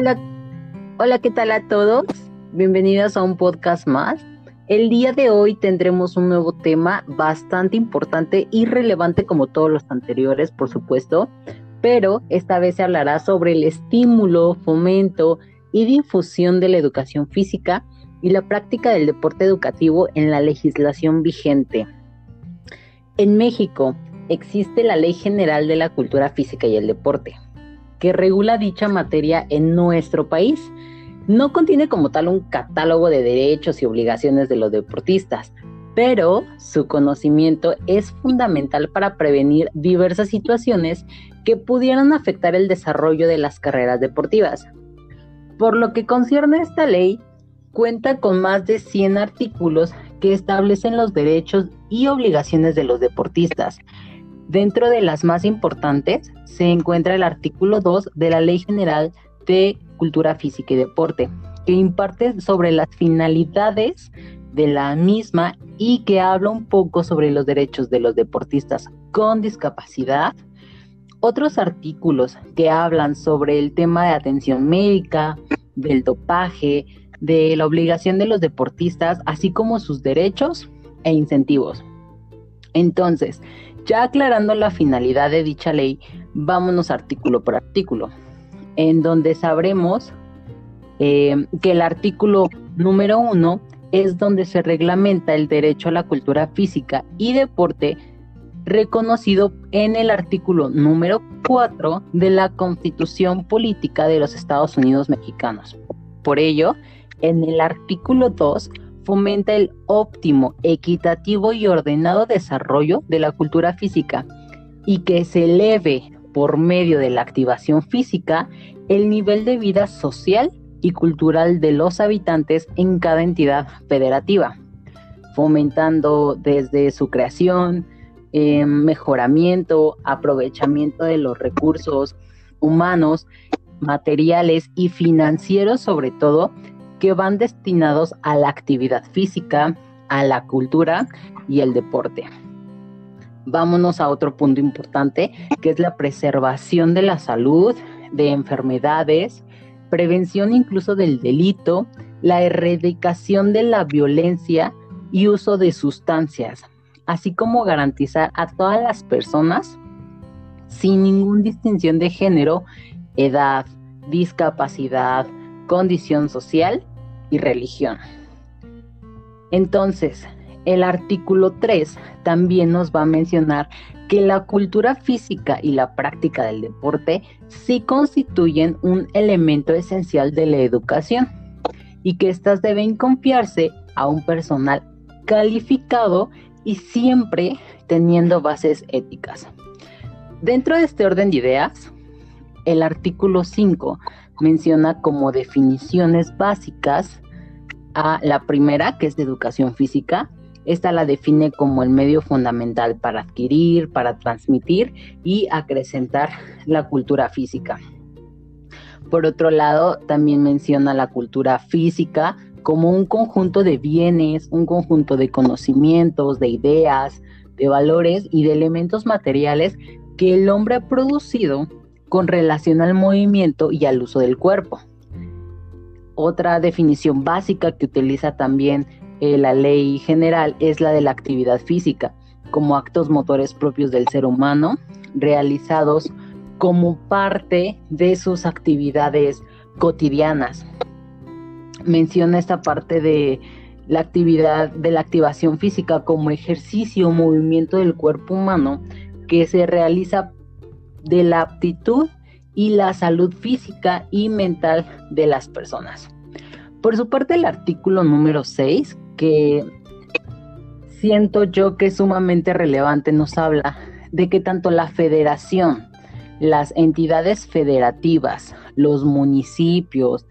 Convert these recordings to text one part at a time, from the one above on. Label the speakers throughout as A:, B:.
A: Hola, hola, ¿qué tal a todos? Bienvenidos a un podcast más. El día de hoy tendremos un nuevo tema bastante importante y relevante como todos los anteriores, por supuesto, pero esta vez se hablará sobre el estímulo, fomento y difusión de la educación física y la práctica del deporte educativo en la legislación vigente. En México existe la Ley General de la Cultura Física y el Deporte, que regula dicha materia en nuestro país. No contiene como tal un catálogo de derechos y obligaciones de los deportistas, pero su conocimiento es fundamental para prevenir diversas situaciones que pudieran afectar el desarrollo de las carreras deportivas. Por lo que concierne a esta ley, cuenta con más de 100 artículos que establecen los derechos y obligaciones de los deportistas. Dentro de las más importantes se encuentra el artículo 2 de la Ley General de Cultura Física y Deporte, que imparte sobre las finalidades de la misma y que habla un poco sobre los derechos de los deportistas con discapacidad. Otros artículos que hablan sobre el tema de atención médica, del dopaje, de la obligación de los deportistas, así como sus derechos e incentivos. Entonces, ya aclarando la finalidad de dicha ley, vámonos artículo por artículo, en donde sabremos eh, que el artículo número uno es donde se reglamenta el derecho a la cultura física y deporte reconocido en el artículo número 4 de la Constitución Política de los Estados Unidos Mexicanos. Por ello, en el artículo 2 fomenta el óptimo, equitativo y ordenado desarrollo de la cultura física y que se eleve por medio de la activación física el nivel de vida social y cultural de los habitantes en cada entidad federativa, fomentando desde su creación, eh, mejoramiento, aprovechamiento de los recursos humanos, materiales y financieros sobre todo, que van destinados a la actividad física, a la cultura y el deporte. Vámonos a otro punto importante, que es la preservación de la salud, de enfermedades, prevención incluso del delito, la erradicación de la violencia y uso de sustancias, así como garantizar a todas las personas, sin ninguna distinción de género, edad, discapacidad, condición social y religión. Entonces, el artículo 3 también nos va a mencionar que la cultura física y la práctica del deporte sí constituyen un elemento esencial de la educación y que éstas deben confiarse a un personal calificado y siempre teniendo bases éticas. Dentro de este orden de ideas, el artículo 5 menciona como definiciones básicas a la primera, que es de educación física. Esta la define como el medio fundamental para adquirir, para transmitir y acrecentar la cultura física. Por otro lado, también menciona la cultura física como un conjunto de bienes, un conjunto de conocimientos, de ideas, de valores y de elementos materiales que el hombre ha producido con relación al movimiento y al uso del cuerpo. Otra definición básica que utiliza también eh, la ley general es la de la actividad física, como actos motores propios del ser humano, realizados como parte de sus actividades cotidianas. Menciona esta parte de la actividad de la activación física como ejercicio o movimiento del cuerpo humano que se realiza de la aptitud y la salud física y mental de las personas. Por su parte, el artículo número 6, que siento yo que es sumamente relevante, nos habla de que tanto la federación, las entidades federativas, los municipios,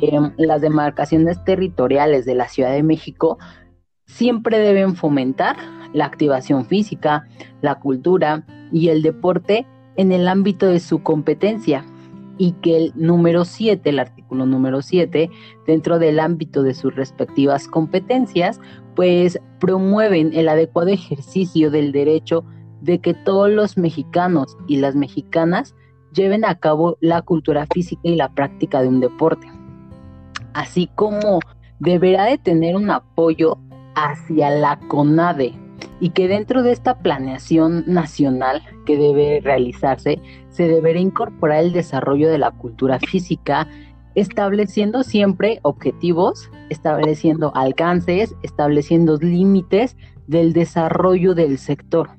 A: em, las demarcaciones territoriales de la Ciudad de México, siempre deben fomentar la activación física, la cultura y el deporte en el ámbito de su competencia y que el número 7, el artículo número 7, dentro del ámbito de sus respectivas competencias, pues promueven el adecuado ejercicio del derecho de que todos los mexicanos y las mexicanas lleven a cabo la cultura física y la práctica de un deporte, así como deberá de tener un apoyo hacia la CONADE y que dentro de esta planeación nacional que debe realizarse se deberá incorporar el desarrollo de la cultura física, estableciendo siempre objetivos, estableciendo alcances, estableciendo límites del desarrollo del sector,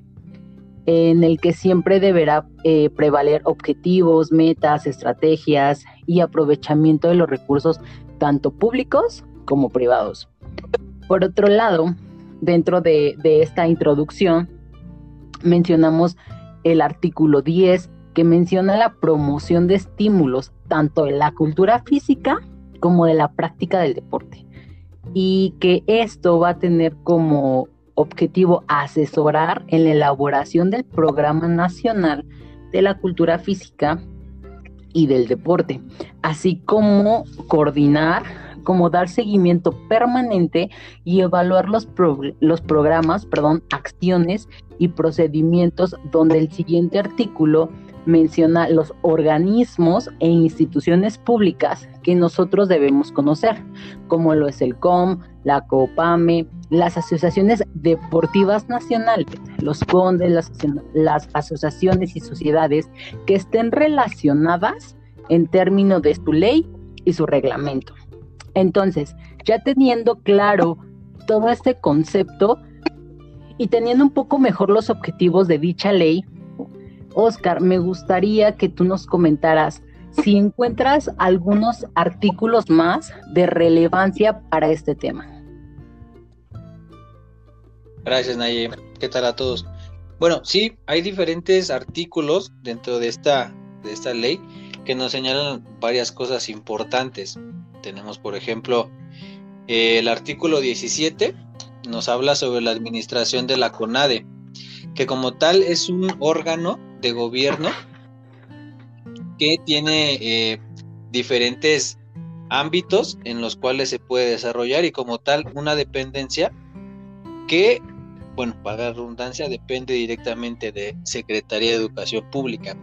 A: en el que siempre deberá eh, prevaler objetivos, metas, estrategias y aprovechamiento de los recursos tanto públicos como privados. Por otro lado, dentro de, esta introducción, mencionamos el artículo 10 que menciona la promoción de estímulos tanto de la cultura física como de la práctica del deporte. Y que esto va a tener como objetivo asesorar en la elaboración del Programa Nacional de la Cultura Física y del Deporte, así como coordinar como dar seguimiento permanente y evaluar los, los programas, perdón, acciones y procedimientos donde el siguiente artículo menciona los organismos e instituciones públicas que nosotros debemos conocer, como lo es el COM, la COPAME, las asociaciones deportivas nacionales, los CONDES, las, las asociaciones y sociedades que estén relacionadas en términos de su ley y su reglamento. Entonces, ya teniendo claro todo este concepto y teniendo un poco mejor los objetivos de dicha ley, Oscar, me gustaría que tú nos comentaras si encuentras algunos artículos más de relevancia para este tema.
B: Gracias, Naye. ¿Qué tal a todos? Bueno, sí, hay diferentes artículos dentro de esta, de esta ley que nos señalan varias cosas importantes. Tenemos, por ejemplo, el artículo 17, nos habla sobre la administración de la CONADE, que como tal es un órgano de gobierno que tiene eh, diferentes ámbitos en los cuales se puede desarrollar y como tal una dependencia que, bueno, para redundancia, depende directamente de Secretaría de Educación Pública.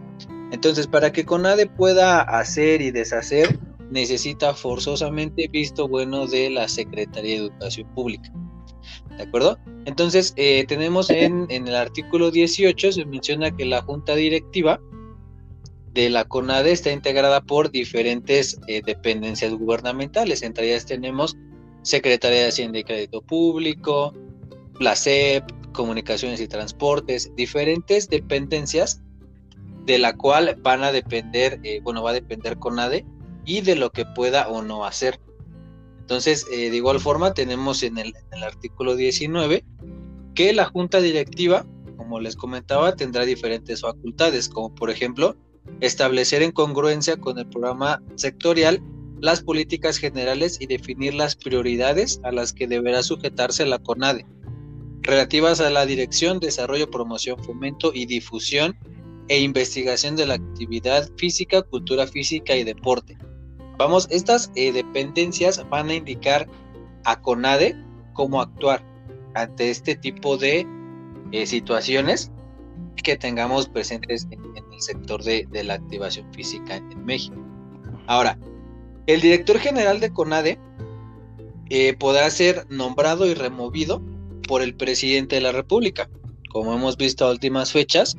B: Entonces, para que CONADE pueda hacer y deshacer, necesita forzosamente visto bueno de la Secretaría de Educación Pública. ¿De acuerdo? Entonces, eh, tenemos en, el artículo 18, se menciona que la junta directiva de la CONADE está integrada por diferentes eh, dependencias gubernamentales. Entre ellas tenemos Secretaría de Hacienda y Crédito Público, la SEP, Comunicaciones y Transportes, diferentes dependencias de la cual van a depender, eh, bueno, va a depender CONADE y de lo que pueda o no hacer. Entonces, eh, de igual forma, tenemos en el, artículo 19 que la junta directiva, como les comentaba, tendrá diferentes facultades, como por ejemplo, establecer en congruencia con el programa sectorial las políticas generales y definir las prioridades a las que deberá sujetarse la CONADE, relativas a la dirección, desarrollo, promoción, fomento y difusión e investigación de la actividad física, cultura física y deporte, Vamos, estas eh, dependencias van a indicar a CONADE cómo actuar ante este tipo de eh, situaciones que tengamos presentes en, el sector de, la activación física en, México. Ahora, el director general de CONADE eh, podrá ser nombrado y removido por el presidente de la República. Como hemos visto a últimas fechas,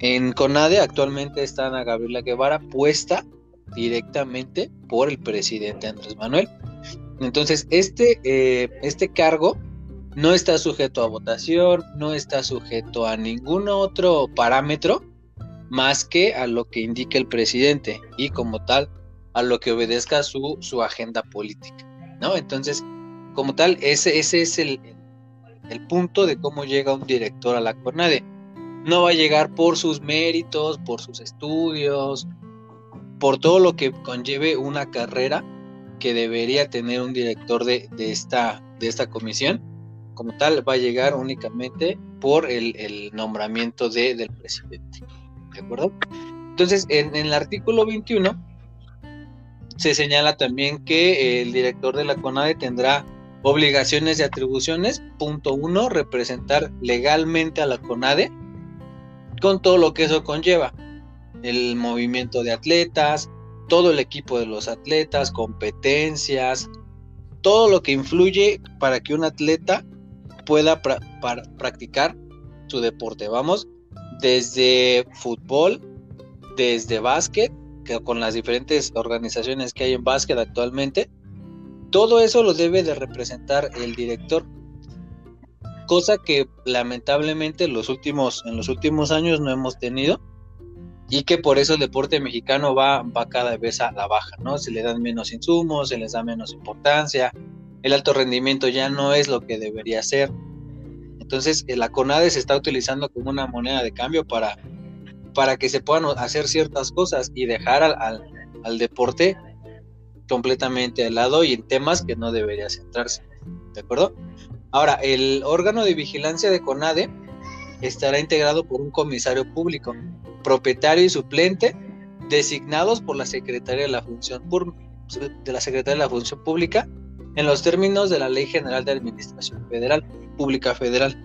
B: en CONADE actualmente está Ana Gabriela Guevara puesta directamente por el presidente Andrés Manuel. Entonces, este, eh, este cargo no está sujeto a votación, no está sujeto a ningún otro parámetro más que a lo que indique el presidente y como tal a lo que obedezca su, su agenda política, ¿no? Entonces, como tal, ese, ese es el, el punto de cómo llega un director a la CONADE. No va a llegar por sus méritos, por sus estudios, por todo lo que conlleve una carrera que debería tener un director de, esta, de esta comisión, como tal, va a llegar únicamente por el, nombramiento de, del presidente. ¿De acuerdo? Entonces, en, en, el artículo 21 se señala también que el director de la CONADE tendrá obligaciones y atribuciones. Punto uno, representar legalmente a la CONADE con todo lo que eso conlleva el movimiento de atletas, todo el equipo de los atletas, competencias, todo lo que influye para que un atleta pueda practicar su deporte. Vamos, desde fútbol, desde básquet, que con las diferentes organizaciones que hay en básquet actualmente, todo eso lo debe de representar el director. Cosa que lamentablemente los últimos, en los últimos años no hemos tenido y que por eso el deporte mexicano va, cada vez a la baja, ¿no? Se le dan menos insumos, se les da menos importancia, el alto rendimiento ya no es lo que debería ser. Entonces, eh, la CONADE se está utilizando como una moneda de cambio para, para que se puedan hacer ciertas cosas y dejar al, al deporte completamente al lado y en temas que no debería centrarse. ¿De acuerdo? Ahora, el órgano de vigilancia de CONADE estará integrado por un comisario público, propietario y suplente, designados por la Secretaría de la Función, de la, Secretaría de la Función Pública en los términos de la Ley General de Administración Federal, Pública Federal.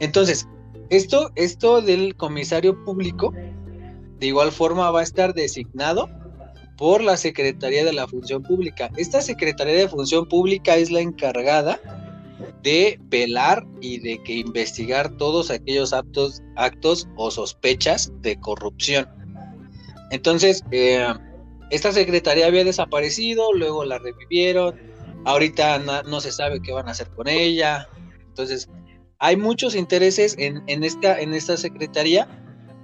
B: Entonces, esto, esto del comisario público, de igual forma va a estar designado por la Secretaría de la Función Pública. Esta Secretaría de Función Pública es la encargada de velar y de que investigar todos aquellos actos, actos o sospechas de corrupción. Entonces, eh, esta secretaría había desaparecido, luego la revivieron, ahorita no, se sabe qué van a hacer con ella. Entonces, hay muchos intereses en, en, esta, en esta secretaría,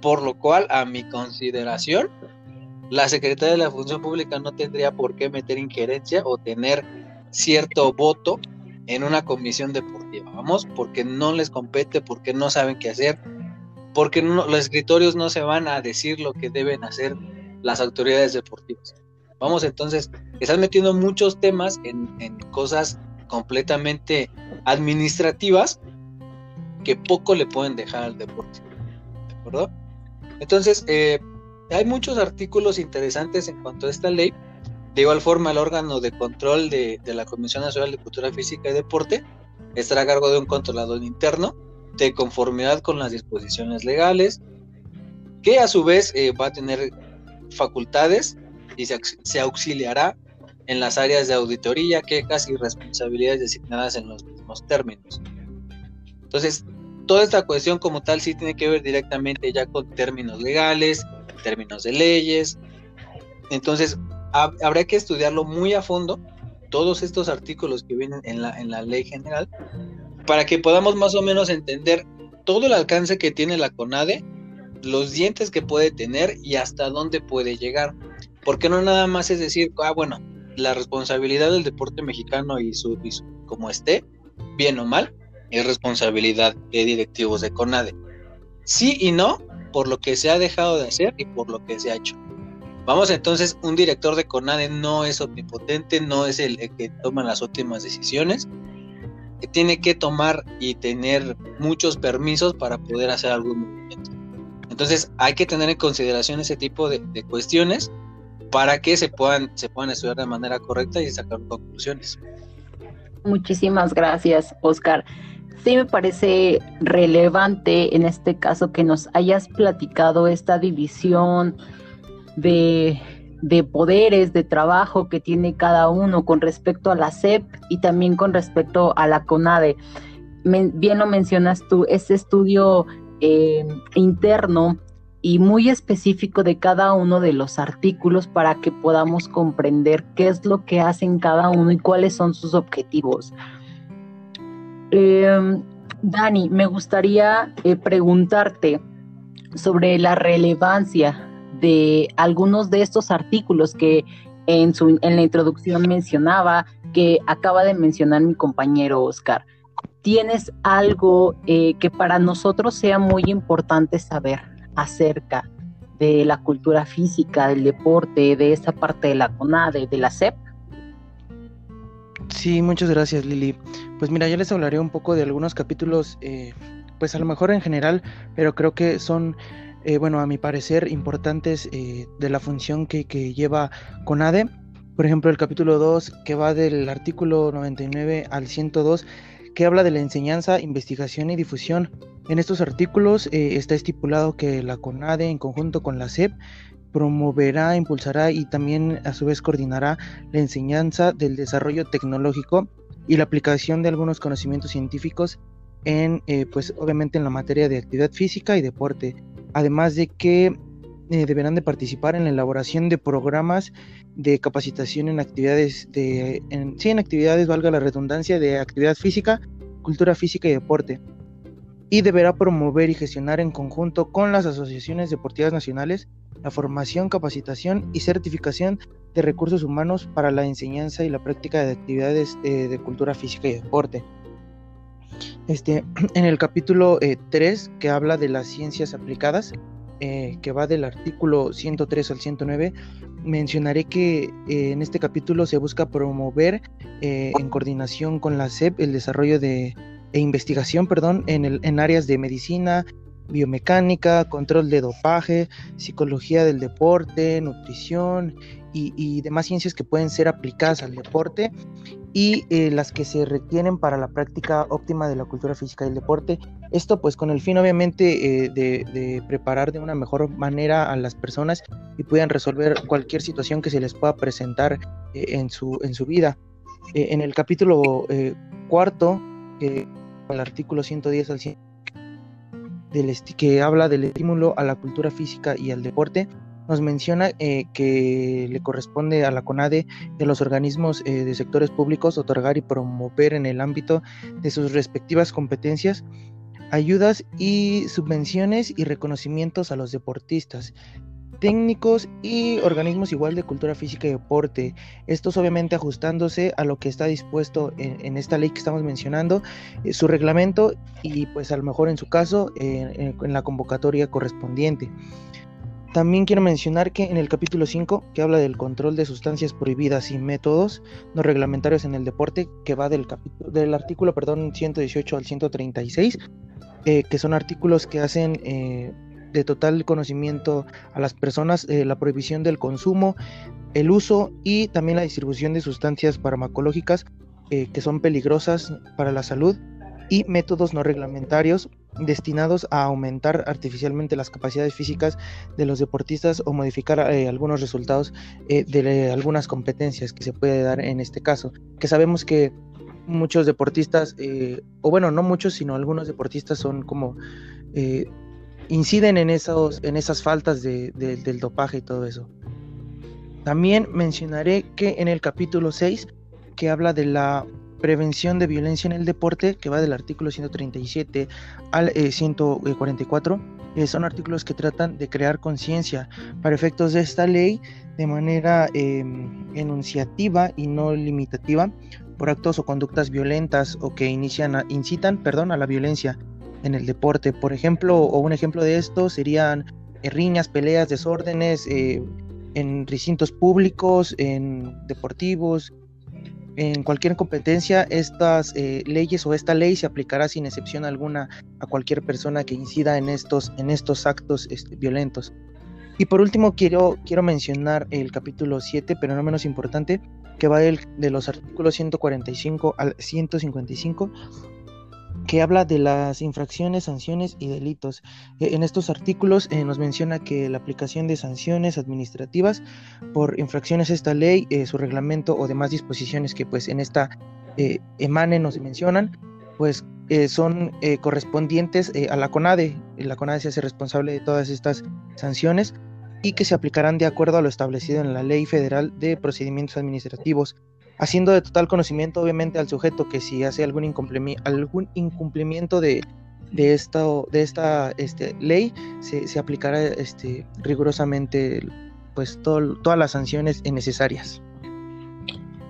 B: por lo cual, a mi consideración, la Secretaría de la Función Pública no tendría por qué meter injerencia o tener cierto voto en una comisión deportiva. Vamos, porque no les compete, porque no saben qué hacer, porque los escritorios no se van a decir lo que deben hacer las autoridades deportivas. Vamos, entonces, están metiendo muchos temas en, cosas completamente administrativas que poco le pueden dejar al deporte. ¿De acuerdo? Entonces, eh, hay muchos artículos interesantes en cuanto a esta ley. De igual forma, el órgano de control de, la Comisión Nacional de Cultura Física y Deporte estará a cargo de un controlador interno de conformidad con las disposiciones legales, que a su vez eh, va a tener facultades y se, auxiliará en las áreas de auditoría, quejas y responsabilidades designadas en los mismos términos. Entonces, toda esta cuestión como tal sí tiene que ver directamente ya con términos legales, términos de leyes. Entonces, habrá que estudiarlo muy a fondo, todos estos artículos que vienen en la, en la ley general, para que podamos más o menos entender todo el alcance que tiene la CONADE, los dientes que puede tener y hasta dónde puede llegar. Porque no nada más es decir, ah, bueno, la responsabilidad del deporte mexicano y su, y su como esté, bien o mal, es responsabilidad de directivos de CONADE. Sí y no, por lo que se ha dejado de hacer y por lo que se ha hecho. Vamos entonces, un director de CONADE no es omnipotente, no es el, que toma las últimas decisiones, tiene que tomar y tener muchos permisos para poder hacer algún movimiento. Entonces hay que tener en consideración ese tipo de, de cuestiones para que se puedan, se puedan estudiar de manera correcta y sacar conclusiones.
A: Muchísimas gracias, Oscar sí me parece relevante en este caso que nos hayas platicado esta división de, poderes, de trabajo que tiene cada uno con respecto a la SEP y también con respecto a la CONADE. bien lo mencionas tú, este estudio eh, interno y muy específico de cada uno de los artículos para que podamos comprender qué es lo que hacen cada uno y cuáles son sus objetivos. Em, Dani, me gustaría eh, preguntarte sobre la relevancia de algunos de estos artículos que en, su, en la introducción mencionaba, que acaba de mencionar mi compañero Oscar. ¿Tienes algo eh, que para nosotros sea muy importante saber acerca de la cultura física, del deporte, de esa parte de la CONADE, de la CEP?
C: Sí, muchas gracias Lili. Pues mira, ya les hablaré un poco de algunos capítulos, eh, pues a lo mejor en general, pero creo que son, eh, bueno, a mi parecer, importantes eh, de la función que, que lleva CONADE. Por ejemplo, el capítulo 2, que va del artículo 99 al 102, que habla de la enseñanza, investigación y difusión. En estos artículos eh, está estipulado que la CONADE, en conjunto con la SEP, promoverá, impulsará y también a su vez coordinará la enseñanza del desarrollo tecnológico y la aplicación de algunos conocimientos científicos en, pues obviamente en la materia de actividad física y deporte, además de que eh, deberán de participar en la elaboración de programas de capacitación en actividades de, en, sí, en actividades, valga la redundancia, de actividad física, cultura física y deporte. Y deberá promover y gestionar en conjunto con las asociaciones deportivas nacionales la formación, capacitación y certificación de recursos humanos para la enseñanza y la práctica de actividades eh, de cultura física y deporte. Este, en el capítulo 3, eh, que habla de las ciencias aplicadas, eh, que va del artículo 103 al 109, mencionaré que en este capítulo se busca promover en coordinación con la SEP el desarrollo de e investigación perdón, en, el, en áreas de medicina, biomecánica, control de dopaje, psicología del deporte, nutrición y, demás ciencias que pueden ser aplicadas al deporte y eh, las que se requieren para la práctica óptima de la cultura física del deporte. Esto pues con el fin obviamente eh, de, preparar de una mejor manera a las personas y puedan resolver cualquier situación que se les pueda presentar eh, en, su, en su vida. en el capítulo cuarto, el artículo 110 al 100 que habla del estímulo a la cultura física y al deporte, nos menciona eh, que le corresponde a la CONADE de los organismos eh, de sectores públicos otorgar y promover en el ámbito de sus respectivas competencias ayudas y subvenciones y reconocimientos a los deportistas técnicos y organismos igual de cultura física y deporte. Estos obviamente ajustándose a lo que está dispuesto en, esta ley que estamos mencionando, eh, su reglamento y pues a lo mejor en su caso en la convocatoria correspondiente. También quiero mencionar que en el capítulo 5, que habla del control de sustancias prohibidas y métodos no reglamentarios en el deporte, que va del, del artículo perdón, 118 al 136, eh, que son artículos que hacen eh, de total conocimiento a las personas eh, la prohibición del consumo, el uso y también la distribución de sustancias farmacológicas que son peligrosas para la salud y métodos no reglamentarios destinados a aumentar artificialmente las capacidades físicas de los deportistas o modificar eh, algunos resultados de algunas competencias que se puede dar en este caso, que sabemos que muchos deportistas, o bueno, no muchos, sino algunos deportistas son como inciden en, esos, en esas faltas del dopaje y todo eso. También mencionaré que en el capítulo 6, que habla de la prevención de violencia en el deporte, que va del artículo 137 al 144, eh, eh, son artículos que tratan de crear conciencia para efectos de esta ley de manera em, enunciativa y no limitativa por actos o conductas violentas o que inician incitan perdón, a la violencia en el deporte. Por ejemplo, o un ejemplo de esto serían eh, riñas, peleas, desórdenes eh, en recintos públicos, en deportivos, en cualquier competencia, estas eh, leyes o esta ley se aplicará sin excepción alguna a cualquier persona que incida en estos, en estos actos este, violentos. Y por último, quiero, quiero mencionar el capítulo 7, pero no menos importante, que va del, de los artículos 145 al 155, que habla de las infracciones, sanciones y delitos. E, en estos artículos eh, nos menciona que la aplicación de sanciones administrativas por infracciones a esta ley, eh, su reglamento o demás disposiciones que pues en esta eh, emanen nos mencionan, pues son correspondientes a la CONADE. La CONADE se hace responsable de todas estas sanciones y que se aplicarán de acuerdo a lo establecido en la Ley Federal de Procedimientos Administrativos haciendo de total conocimiento obviamente al sujeto que si hace algún algún incumplimiento de, de, esta, de esta este, ley, se, se, aplicará este, rigurosamente pues todas las sanciones necesarias.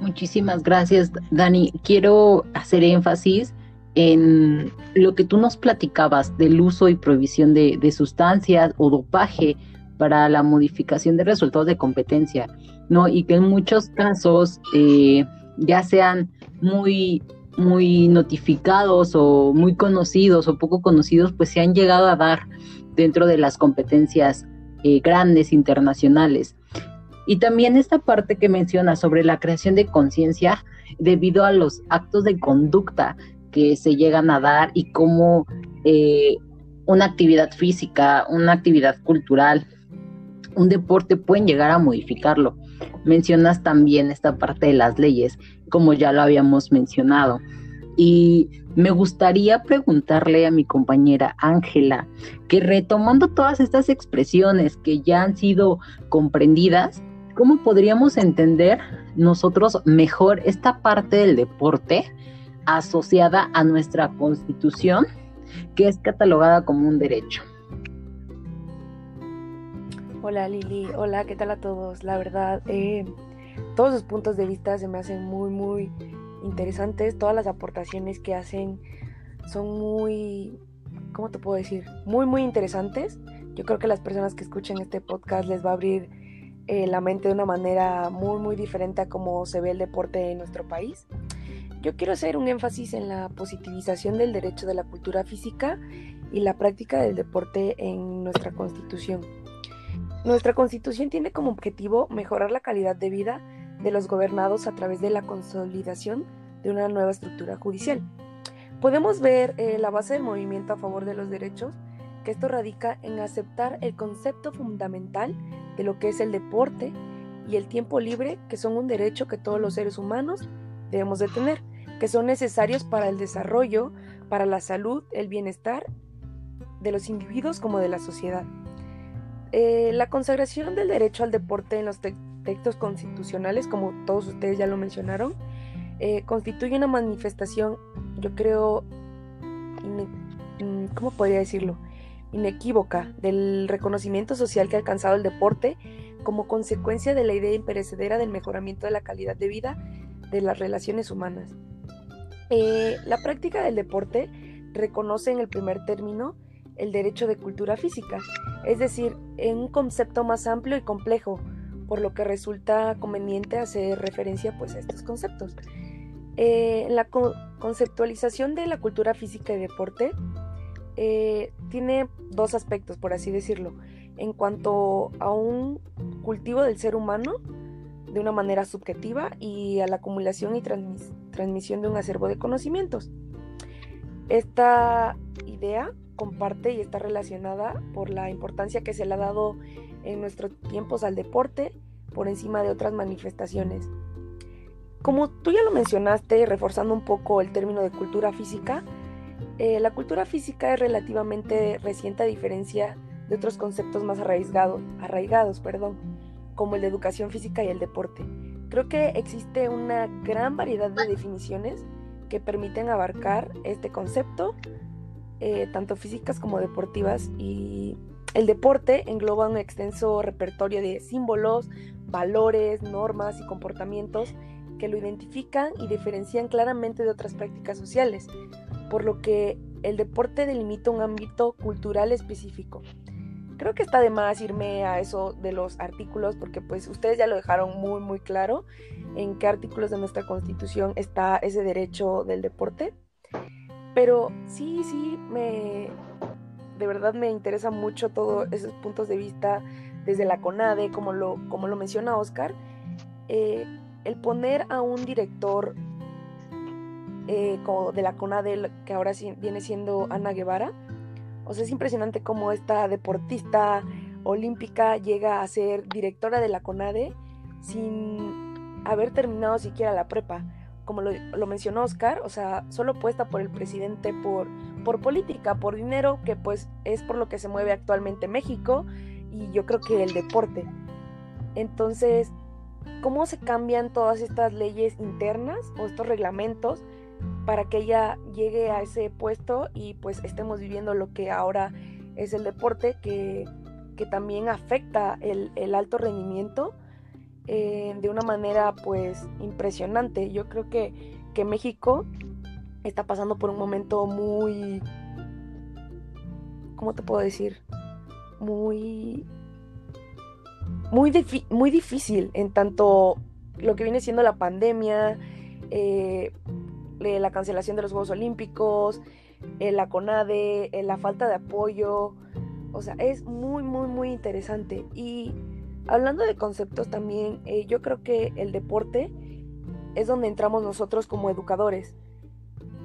A: Muchísimas gracias, Dani. Quiero hacer énfasis en lo que tú nos platicabas del uso y prohibición de sustancias o dopaje para la modificación de resultados de competencia. ¿no? Y que en muchos casos eh, ya sean muy, muy notificados o muy conocidos o poco conocidos, pues se han llegado a dar dentro de las competencias eh, grandes internacionales. Y también esta parte que menciona sobre la creación de conciencia debido a los actos de conducta que se llegan a dar y cómo eh, una actividad física, una actividad cultural, un deporte pueden llegar a modificarlo. Mencionas también esta parte de las leyes, como ya lo habíamos mencionado. Y me gustaría preguntarle a mi compañera Ángela, que retomando todas estas expresiones que ya han sido comprendidas, ¿cómo podríamos entender nosotros mejor esta parte del deporte asociada a nuestra constitución, que es catalogada como un derecho?
D: Hola Lili, hola, ¿qué tal a todos? La verdad, eh, todos sus puntos de vista se me hacen muy, muy interesantes. Todas las aportaciones que hacen son muy, ¿cómo te puedo decir? Muy, muy interesantes. Yo creo que las personas que escuchen este podcast les va a abrir eh, la mente de una manera muy, muy diferente a cómo se ve el deporte en nuestro país. Yo quiero hacer un énfasis en la positivización del derecho de la cultura física y la práctica del deporte en nuestra constitución. Nuestra constitución tiene como objetivo mejorar la calidad de vida de los gobernados a través de la consolidación de una nueva estructura judicial. Podemos ver eh, la base del movimiento a favor de los derechos, que esto radica en aceptar el concepto fundamental de lo que es el deporte y el tiempo libre, que son un derecho que todos los seres humanos debemos de tener, que son necesarios para el desarrollo, para la salud, el bienestar de los individuos como de la sociedad. Eh, la consagración del derecho al deporte en los textos constitucionales, como todos ustedes ya lo mencionaron, eh, constituye una manifestación, yo creo, mm, ¿cómo podría decirlo? Inequívoca del reconocimiento social que ha alcanzado el deporte como consecuencia de la idea imperecedera del mejoramiento de la calidad de vida de las relaciones humanas. Eh, la práctica del deporte reconoce en el primer término el derecho de cultura física, es decir, en un concepto más amplio y complejo, por lo que resulta conveniente hacer referencia pues, a estos conceptos. Eh, la conceptualización de la cultura física y deporte eh, tiene dos aspectos, por así decirlo, en cuanto a un cultivo del ser humano de una manera subjetiva y a la acumulación y transmisión de un acervo de conocimientos. Esta idea comparte y está relacionada por la importancia que se le ha dado en nuestros tiempos al deporte por encima de otras manifestaciones. Como tú ya lo mencionaste, reforzando un poco el término de cultura física, eh, la cultura física es relativamente reciente a diferencia de otros conceptos más arraigados, arraigados perdón, como el de educación física y el deporte. Creo que existe una gran variedad de definiciones que permiten abarcar este concepto eh, tanto físicas como deportivas, y el deporte engloba un extenso repertorio de símbolos, valores, normas y comportamientos que lo identifican y diferencian claramente de otras prácticas sociales, por lo que el deporte delimita un ámbito cultural específico. Creo que está de más irme a eso de los artículos porque pues ustedes ya lo dejaron muy muy claro en qué artículos de nuestra constitución está ese derecho del deporte. Pero sí, sí, me, de verdad me interesa mucho todos esos puntos de vista desde la CONADE, como lo, como lo menciona Oscar. Eh, el poner a un director eh, de la CONADE, que ahora viene siendo Ana Guevara, o sea, es impresionante cómo esta deportista olímpica llega a ser directora de la CONADE sin haber terminado siquiera la prepa como lo, mencionó Oscar, o sea, solo puesta por el presidente por, por política, por dinero, que pues es por lo que se mueve actualmente México y yo creo que el deporte. Entonces, ¿cómo se cambian todas estas leyes internas o estos reglamentos para que ella llegue a ese puesto y pues estemos viviendo lo que ahora es el deporte que, que también afecta el, el alto rendimiento? Eh, de una manera pues impresionante. Yo creo que, que México está pasando por un momento muy, ¿cómo te puedo decir? Muy, muy, muy difícil en tanto lo que viene siendo la pandemia, eh, la cancelación de los Juegos Olímpicos, eh, la CONADE, la falta de apoyo. O sea, es muy, muy, muy interesante. Y Hablando de conceptos también, eh, yo creo que el deporte es donde entramos nosotros como educadores.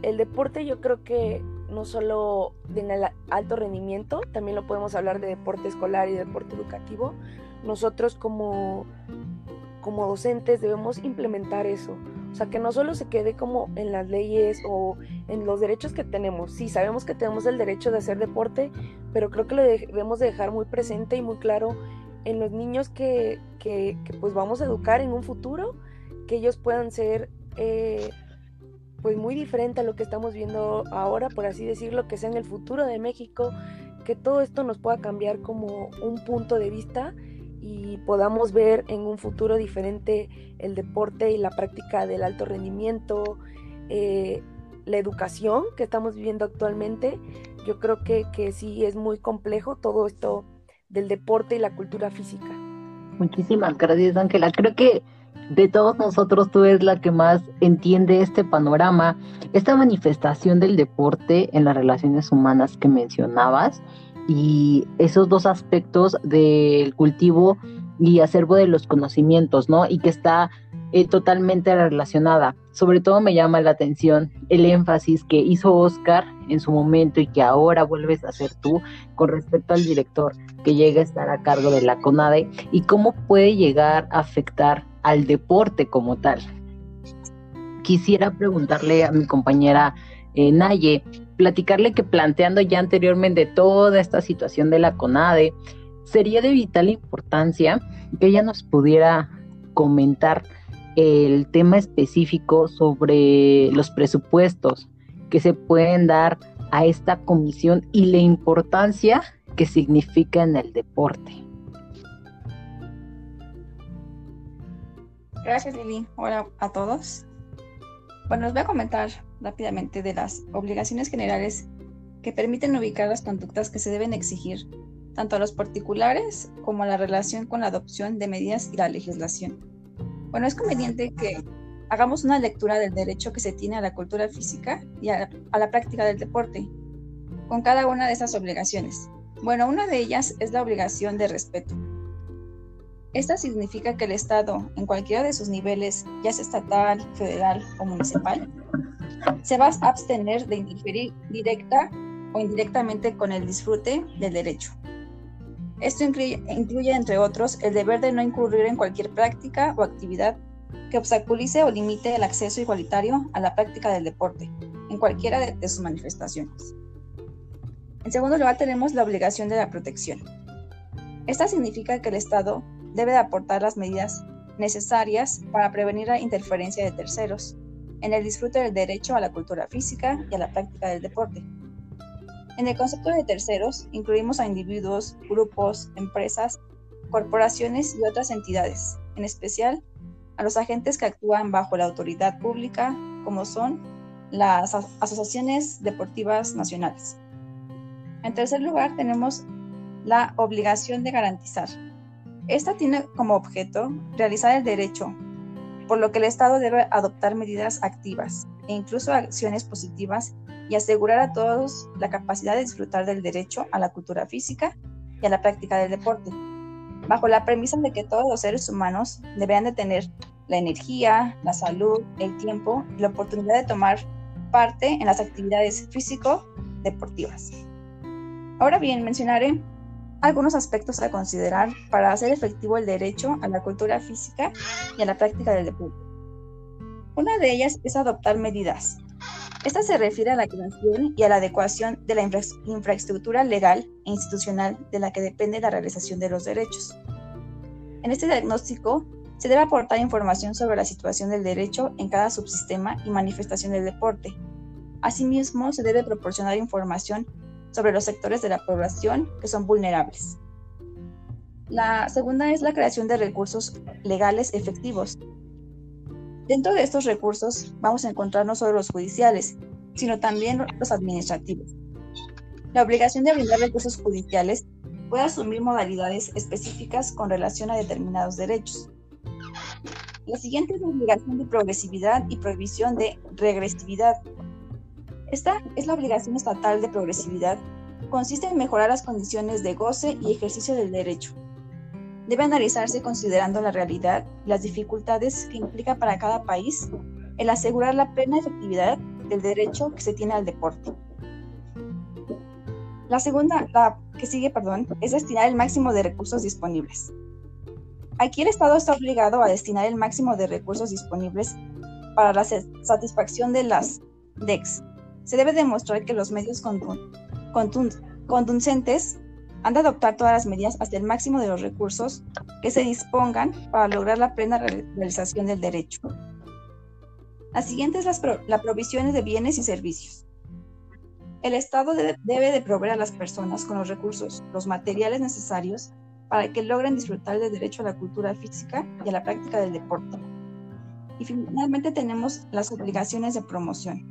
D: el deporte yo creo que no solo en el alto rendimiento, también lo podemos hablar de deporte escolar y deporte educativo. Nosotros como, como docentes debemos implementar eso. O sea, que no solo se quede como en las leyes o en los derechos que tenemos. Sí, sabemos que tenemos el derecho de hacer deporte, pero creo que lo debemos de dejar muy presente y muy claro en los niños que, que, pues vamos a educar en un futuro, que ellos puedan ser... Eh, pues muy diferente a lo que estamos viendo ahora, por así decirlo, que sea en el futuro de México, que todo esto nos pueda cambiar como un punto de vista y podamos ver en un futuro diferente el deporte y la práctica del alto rendimiento, eh, la educación que estamos viviendo actualmente. Yo creo que, que sí es muy complejo todo esto del deporte y la cultura física.
A: Muchísimas gracias, Ángela. Creo que de todos nosotros tú eres la que más entiende este panorama, esta manifestación del deporte en las relaciones humanas que mencionabas y esos dos aspectos del cultivo y acervo de los conocimientos, ¿no? Y que está eh, totalmente relacionada. Sobre todo me llama la atención el énfasis que hizo Oscar en su momento y que ahora vuelves a hacer tú con respecto al director que llega a estar a cargo de la CONADE y cómo puede llegar a afectar al deporte como tal. Quisiera preguntarle a mi compañera eh, Naye, platicarle que planteando ya anteriormente toda esta situación de la CONADE, sería de vital importancia que ella nos pudiera comentar el tema específico sobre los presupuestos que se pueden dar a esta comisión y la importancia que significa en el deporte.
E: Gracias Lili. Hola a todos. Bueno, os voy a comentar rápidamente de las obligaciones generales que permiten ubicar las conductas que se deben exigir tanto a los particulares como a la relación con la adopción de medidas y la legislación. Bueno, es conveniente que hagamos una lectura del derecho que se tiene a la cultura física y a la, práctica del deporte, con cada una de esas obligaciones. Bueno, una de ellas es la obligación de respeto. Esta significa que el Estado, en cualquiera de sus niveles, ya sea estatal, federal o municipal, se va a abstener de interferir directa o indirectamente con el disfrute del derecho. Esto incluye, entre otros, el deber de no incurrir en cualquier práctica o actividad que obstaculice o limite el acceso igualitario a la práctica del deporte, en cualquiera de, de sus manifestaciones. En segundo lugar, tenemos la obligación de la protección. Esta significa que el Estado debe de aportar las medidas necesarias para prevenir la interferencia de terceros en el disfrute del derecho a la cultura física y a la práctica del deporte. En el concepto de terceros incluimos a individuos, grupos, empresas, corporaciones y otras entidades, en especial a los agentes que actúan bajo la autoridad pública, como son las asociaciones deportivas nacionales. En tercer lugar, tenemos la obligación de garantizar esta tiene como objeto realizar el derecho, por lo que el Estado debe adoptar medidas activas e incluso acciones positivas y asegurar a todos la capacidad de disfrutar del derecho a la cultura física y a la práctica del deporte, bajo la premisa de que todos los seres humanos deberán de tener la energía, la salud, el tiempo y la oportunidad de tomar parte en las actividades físico-deportivas. Ahora bien, mencionaré algunos aspectos a considerar para hacer efectivo el derecho a la cultura física y a la práctica del deporte. Una de ellas es adoptar medidas. Esta se refiere a la creación y a la adecuación de la infraestructura legal e institucional de la que depende la realización de los derechos. En este diagnóstico se debe aportar información sobre la situación del derecho en cada subsistema y manifestación del deporte. Asimismo, se debe proporcionar información sobre los sectores de la población que son vulnerables. La segunda es la creación de recursos legales efectivos. Dentro de estos recursos vamos a encontrar no solo los judiciales, sino también los administrativos. La obligación de brindar recursos judiciales puede asumir modalidades específicas con relación a determinados derechos. La siguiente es la obligación de progresividad y prohibición de regresividad, esta es la obligación estatal de progresividad. Consiste en mejorar las condiciones de goce y ejercicio del derecho. Debe analizarse considerando la realidad y las dificultades que implica para cada país el asegurar la plena efectividad del derecho que se tiene al deporte. La segunda, la que sigue, perdón, es destinar el máximo de recursos disponibles. Aquí el Estado está obligado a destinar el máximo de recursos disponibles para la satisfacción de las DEX. Se debe demostrar que los medios conducentes han de adoptar todas las medidas hasta el máximo de los recursos que se dispongan para lograr la plena realización del derecho. La siguiente es la provisión de bienes y servicios. El Estado debe de proveer a las personas con los recursos, los materiales necesarios para que logren disfrutar del derecho a la cultura física y a la práctica del deporte. Y finalmente tenemos las obligaciones de promoción.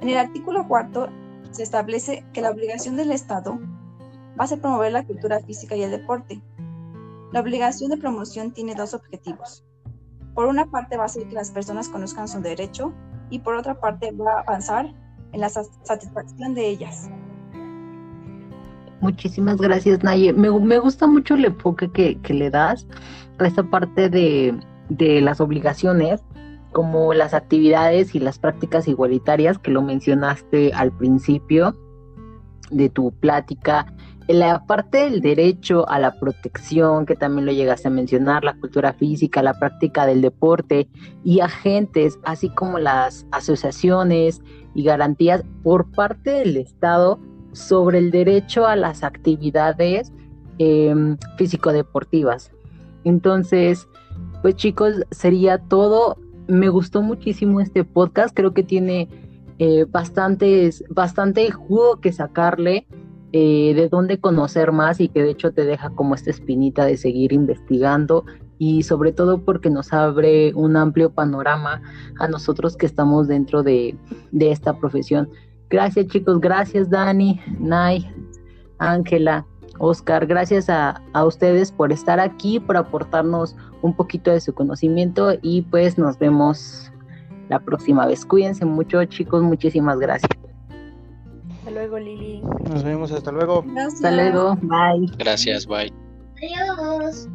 E: En el artículo cuarto se establece que la obligación del Estado va a ser promover la cultura física y el deporte. La obligación de promoción tiene dos objetivos. Por una parte va a ser que las personas conozcan su derecho y por otra parte va a avanzar en la satisfacción de ellas.
A: Muchísimas gracias, Naye. Me, gusta mucho el enfoque que, le das a esta parte de, de las obligaciones, como las actividades y las prácticas igualitarias que lo mencionaste al principio de tu plática la parte del derecho a la protección, que también lo llegaste a mencionar, la cultura física, la práctica del deporte y agentes, así como las asociaciones y garantías por parte del Estado sobre el derecho a las actividades em, físico-deportivas. Entonces, pues chicos, sería todo. Me gustó muchísimo este podcast, creo que tiene eh, bastantes, bastante jugo que sacarle eh, de dónde conocer más y que de hecho te deja como esta espinita de seguir investigando y sobre todo porque nos abre un amplio panorama a nosotros que estamos dentro de, esta profesión. Gracias chicos, gracias Dani, Nay, Ángela, Oscar, gracias a, a ustedes por estar aquí, por aportarnos un poquito de su conocimiento y pues nos vemos la próxima vez. Cuídense mucho chicos, muchísimas gracias
D: luego, Lili.
C: Nos vemos, hasta luego.
A: Hasta luego, bye.
B: Gracias, bye.
E: Adiós.